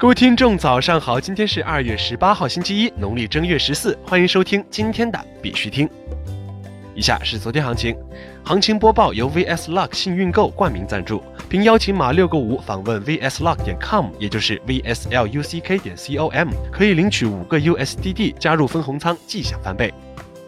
各位听众，早上好！今天是二月十八号，星期一，农历正月十四。欢迎收听今天的必须听。以下是昨天行情，行情播报由 VS Luck 幸运购冠名赞助，并邀请码六个五访问 VSLuck 点 com，也就是 VSLUCK 点 com，可以领取五个 USDD，加入分红仓，即享翻倍。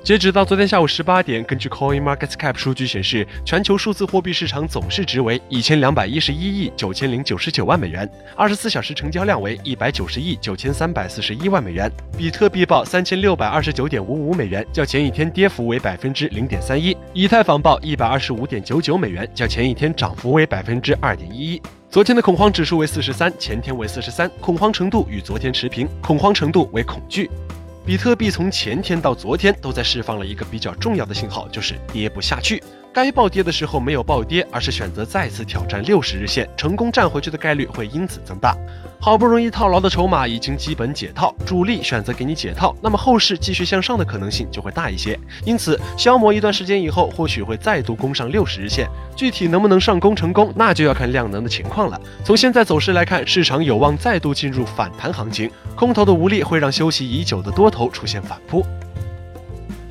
截止到昨天下午十八点，根据 Coin Market Cap 数据显示，全球数字货币市场总市值为一千两百一十一亿九千零九十九万美元，二十四小时成交量为一百九十亿九千三百四十一万美元。比特币报三千六百二十九点五五美元，较前一天跌幅为百分之零点三一；以太坊报一百二十五点九九美元，较前一天涨幅为百分之二点一一。昨天的恐慌指数为四十三，前天为四十三，恐慌程度与昨天持平，恐慌程度为恐惧。比特币从前天到昨天都在释放了一个比较重要的信号，就是跌不下去。该暴跌的时候没有暴跌，而是选择再次挑战六十日线，成功站回去的概率会因此增大。好不容易套牢的筹码已经基本解套，主力选择给你解套，那么后市继续向上的可能性就会大一些。因此，消磨一段时间以后，或许会再度攻上六十日线。具体能不能上攻成功，那就要看量能的情况了。从现在走势来看，市场有望再度进入反弹行情，空头的无力会让休息已久的多头出现反扑。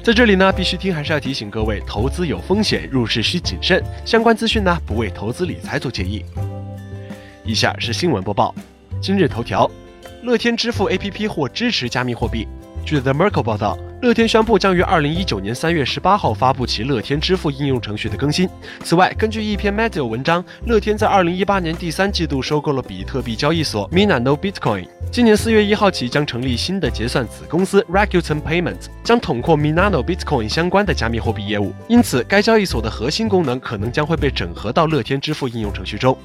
在这里呢，必须听还是要提醒各位，投资有风险，入市需谨慎。相关资讯呢，不为投资理财做建议。以下是新闻播报。今日头条：乐天支付 APP 或支持加密货币。据 The Merkle 报道，乐天宣布将于二零一九年三月十八号发布其乐天支付应用程序的更新。此外，根据一篇 Medium 文章，乐天在二零一八年第三季度收购了比特币交易所 Minano Bitcoin。今年四月一号起，将成立新的结算子公司 Rakuten Payments，将统括 Minano Bitcoin 相关的加密货币业务。因此，该交易所的核心功能可能将会被整合到乐天支付应用程序中。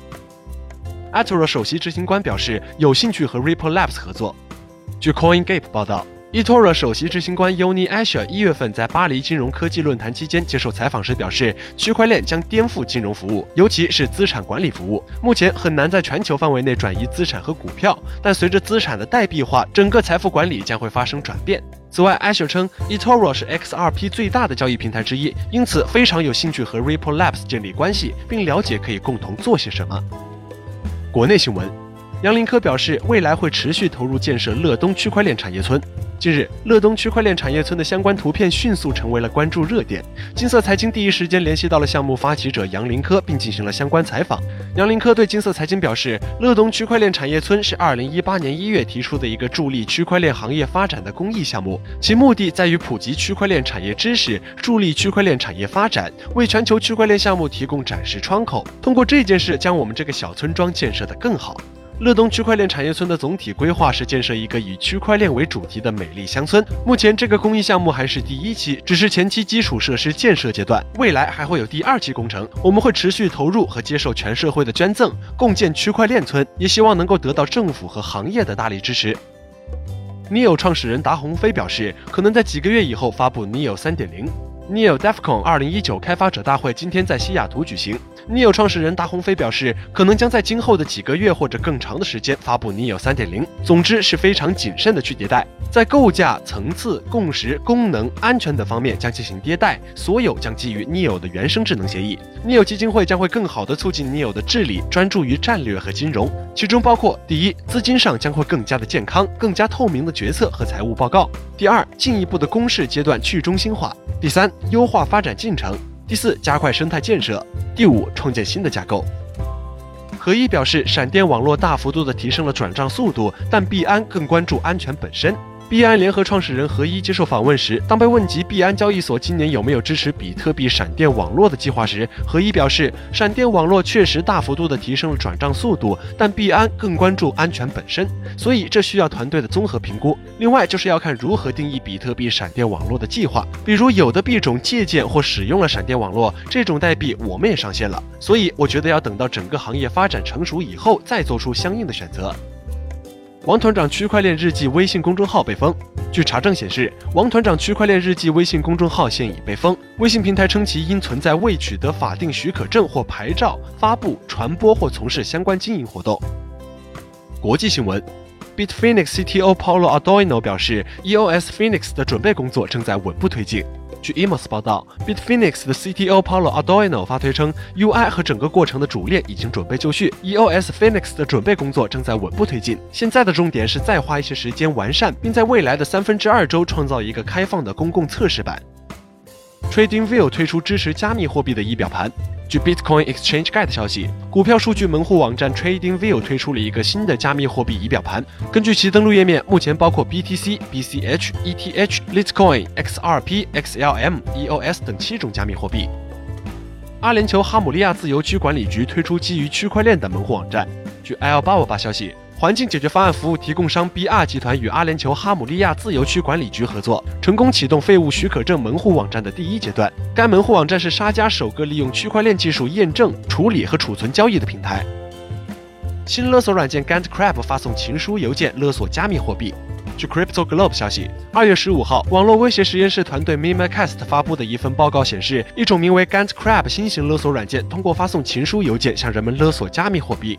Atoro 首席执行官表示，有兴趣和 Ripple Labs 合作。据 CoinGape 报道，eToro 首席执行官 Yoni Asher 一月份在巴黎金融科技论坛期间接受采访时表示，区块链将颠覆金融服务，尤其是资产管理服务。目前很难在全球范围内转移资产和股票，但随着资产的代币化，整个财富管理将会发生转变。此外，Asher 称，eToro 是 XRP 最大的交易平台之一，因此非常有兴趣和 Ripple Labs 建立关系，并了解可以共同做些什么。国内新闻，杨林科表示，未来会持续投入建设乐东区块链产业村。近日，乐东区块链产业村的相关图片迅速成为了关注热点。金色财经第一时间联系到了项目发起者杨林科，并进行了相关采访。杨林科对金色财经表示，乐东区块链产业村是2018年1月提出的一个助力区块链行业发展的公益项目，其目的在于普及区块链产业知识，助力区块链产业发展，为全球区块链项目提供展示窗口。通过这件事，将我们这个小村庄建设得更好。乐东区块链产业村的总体规划是建设一个以区块链为主题的美丽乡村。目前这个公益项目还是第一期，只是前期基础设施建设阶段，未来还会有第二期工程。我们会持续投入和接受全社会的捐赠，共建区块链村，也希望能够得到政府和行业的大力支持。Neo 创始人达鸿飞表示，可能在几个月以后发布 Neo 3.0。Neo DevCon 2019开发者大会今天在西雅图举行。Neo 创始人达鸿飞表示，可能将在今后的几个月或者更长的时间发布 Neo 3.0。总之是非常谨慎的去迭代，在构架、层次、共识、功能、安全等方面将进行迭代，所有将基于 Neo 的原生智能协议。Neo 基金会将会更好地促进 Neo 的治理，专注于战略和金融，其中包括：第一，资金上将会更加的健康，更加透明的决策和财务报告；第二，进一步的公示阶段去中心化；第三，优化发展进程。第四，加快生态建设；第五，创建新的架构。何一表示，闪电网络大幅度地提升了转账速度，但币安更关注安全本身。币安联合创始人何一接受访问时，当被问及币安交易所今年有没有支持比特币闪电网络的计划时，何一表示，闪电网络确实大幅度地提升了转账速度，但币安更关注安全本身，所以这需要团队的综合评估。另外，就是要看如何定义比特币闪电网络的计划，比如有的币种借鉴或使用了闪电网络这种代币，我们也上线了。所以，我觉得要等到整个行业发展成熟以后，再做出相应的选择。王团长区块链日记微信公众号被封。据查证显示，王团长区块链日记微信公众号现已被封。微信平台称其因存在未取得法定许可证或牌照，发布、传播或从事相关经营活动。国际新闻，Bitfinex CTO Paulo Ardoino 表示，EOS Phoenix 的准备工作正在稳步推进。据 Emos 报道，Bitfinex 的 CTO Paolo Ardoino 发推称，UI 和整个过程的主链已经准备就绪，EOS Phoenix 的准备工作正在稳步推进。现在的重点是再花一些时间完善，并在未来的三分之二周创造一个开放的公共测试版。TradingView 推出支持加密货币的仪表盘。据 Bitcoin Exchange Guide 消息，股票数据门户网站 TradingView 推出了一个新的加密货币仪表盘。根据其登录页面，目前包括 BTC、BCH、ETH、Litecoin、XRP、XLM、EOS 等七种加密货币。阿联酋哈姆利亚自由区管理局推出基于区块链的门户网站。据 Alibaba 消息。环境解决方案服务提供商 BR 集团与阿联酋哈姆利亚自由区管理局合作，成功启动废物许可证门户网站的第一阶段。该门户网站是沙加首个利用区块链技术验证、处理和储存交易的平台。新勒索软件 GantCrab 发送情书邮件勒索加密货币。据 Crypto Globe 消息，二月十五号，网络威胁实验室团队 Mimacast 发布的一份报告显示，一种名为 GantCrab 新型勒索软件通过发送情书邮件向人们勒索加密货币。